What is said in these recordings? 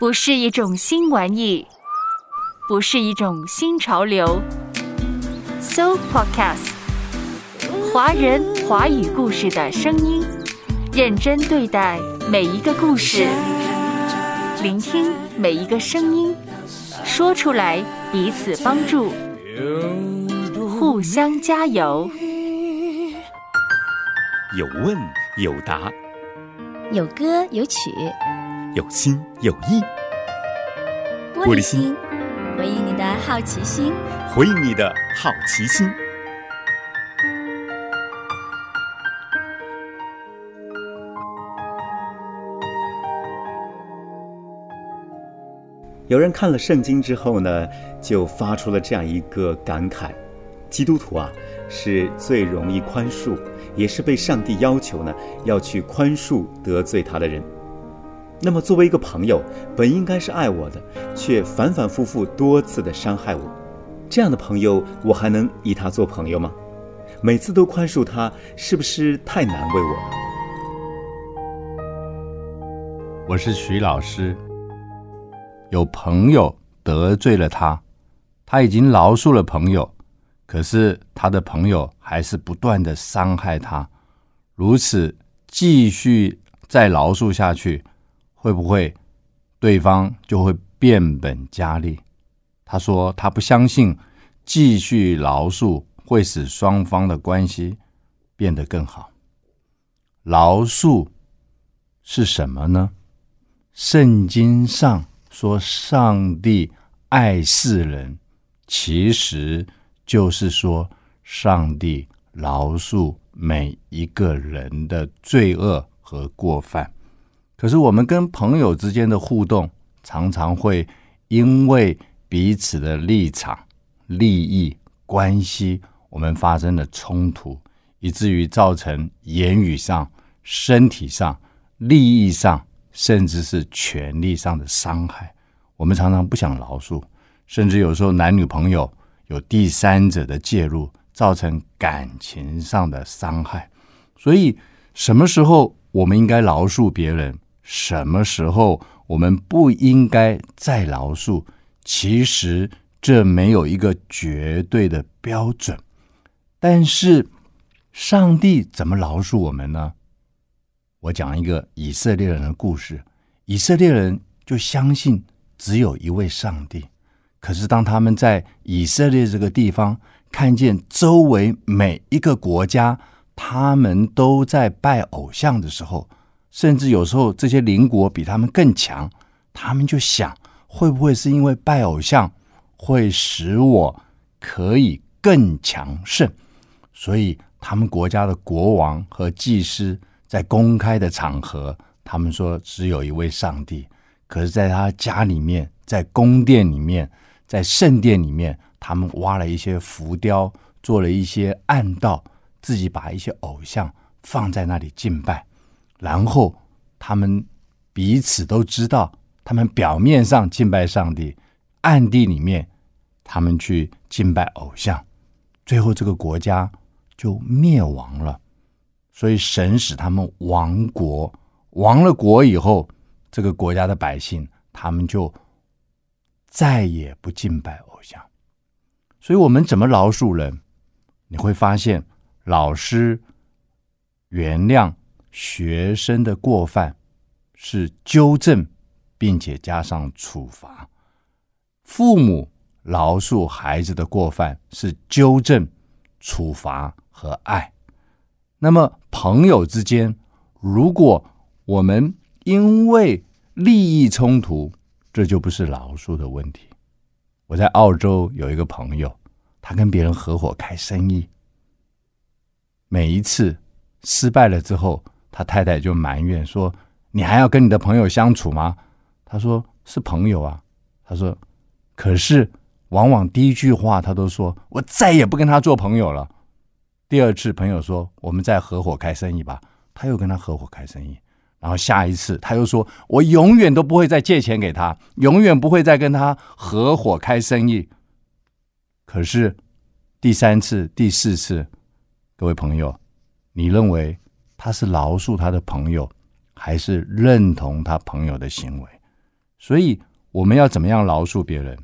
不是一种新玩意，不是一种新潮流。So Podcast，华人华语故事的声音，认真对待每一个故事，聆听每一个声音，说出来彼此帮助，互相加油。有问有答，有歌有曲，有心有意。玻璃心，回应你的好奇心。回应你的好奇心。有人看了圣经之后呢，就发出了这样一个感慨：基督徒啊，是最容易宽恕，也是被上帝要求呢要去宽恕得罪他的人。那么，作为一个朋友，本应该是爱我的，却反反复复多次的伤害我，这样的朋友，我还能以他做朋友吗？每次都宽恕他，是不是太难为我了？我是徐老师。有朋友得罪了他，他已经饶恕了朋友，可是他的朋友还是不断的伤害他，如此继续再饶恕下去，会不会对方就会变本加厉？他说他不相信继续饶恕会使双方的关系变得更好。饶恕是什么呢？圣经上。说上帝爱世人，其实就是说上帝饶恕每一个人的罪恶和过犯。可是我们跟朋友之间的互动，常常会因为彼此的立场、利益关系，我们发生了冲突，以至于造成言语上、身体上、利益上。甚至是权力上的伤害，我们常常不想饶恕，甚至有时候男女朋友有第三者的介入，造成感情上的伤害。所以，什么时候我们应该饶恕别人，什么时候我们不应该再饶恕？其实这没有一个绝对的标准。但是，上帝怎么饶恕我们呢？我讲一个以色列人的故事。以色列人就相信只有一位上帝，可是当他们在以色列这个地方看见周围每一个国家，他们都在拜偶像的时候，甚至有时候这些邻国比他们更强，他们就想：会不会是因为拜偶像会使我可以更强盛？所以他们国家的国王和祭司。在公开的场合，他们说只有一位上帝。可是，在他家里面，在宫殿里面，在圣殿里面，他们挖了一些浮雕，做了一些暗道，自己把一些偶像放在那里敬拜。然后，他们彼此都知道，他们表面上敬拜上帝，暗地里面他们去敬拜偶像。最后，这个国家就灭亡了。所以神使他们亡国，亡了国以后，这个国家的百姓他们就再也不敬拜偶像。所以，我们怎么饶恕人？你会发现，老师原谅学生的过犯是纠正，并且加上处罚；父母饶恕孩子的过犯是纠正、处罚和爱。那么，朋友之间，如果我们因为利益冲突，这就不是饶恕的问题。我在澳洲有一个朋友，他跟别人合伙开生意，每一次失败了之后，他太太就埋怨说：“你还要跟你的朋友相处吗？”他说：“是朋友啊。”他说：“可是，往往第一句话他都说我再也不跟他做朋友了。”第二次，朋友说：“我们再合伙开生意吧。”他又跟他合伙开生意，然后下一次他又说：“我永远都不会再借钱给他，永远不会再跟他合伙开生意。”可是第三次、第四次，各位朋友，你认为他是饶恕他的朋友，还是认同他朋友的行为？所以我们要怎么样饶恕别人？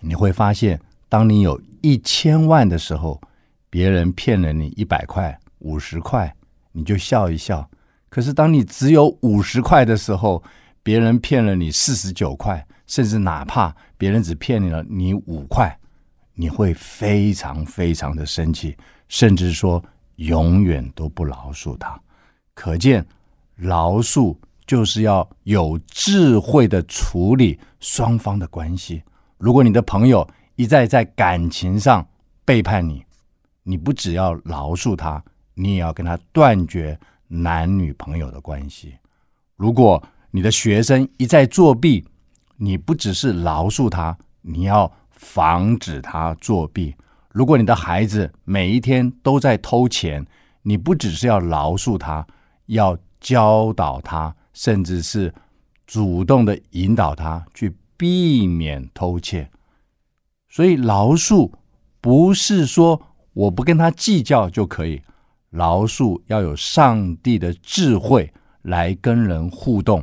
你会发现，当你有一千万的时候，别人骗了你一百块、五十块，你就笑一笑；可是当你只有五十块的时候，别人骗了你四十九块，甚至哪怕别人只骗你了你五块，你会非常非常的生气，甚至说永远都不饶恕他。可见，饶恕就是要有智慧的处理双方的关系。如果你的朋友一再在感情上背叛你，你不只要饶恕他，你也要跟他断绝男女朋友的关系。如果你的学生一再作弊，你不只是饶恕他，你要防止他作弊。如果你的孩子每一天都在偷钱，你不只是要饶恕他，要教导他，甚至是主动的引导他去避免偷窃。所以饶恕不是说我不跟他计较就可以，饶恕要有上帝的智慧来跟人互动。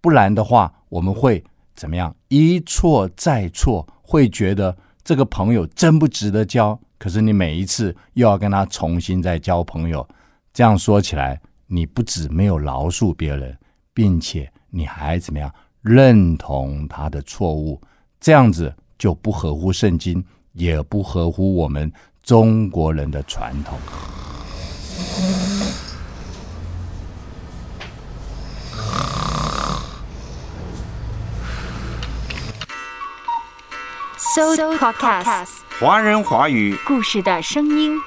不然的话，我们会怎么样？一错再错，会觉得这个朋友真不值得交。可是你每一次又要跟他重新再交朋友，这样说起来，你不止没有饶恕别人，并且你还怎么样认同他的错误？这样子就不合乎圣经，也不合乎我们中国人的传统。So Podcast，华人华语故事的声音。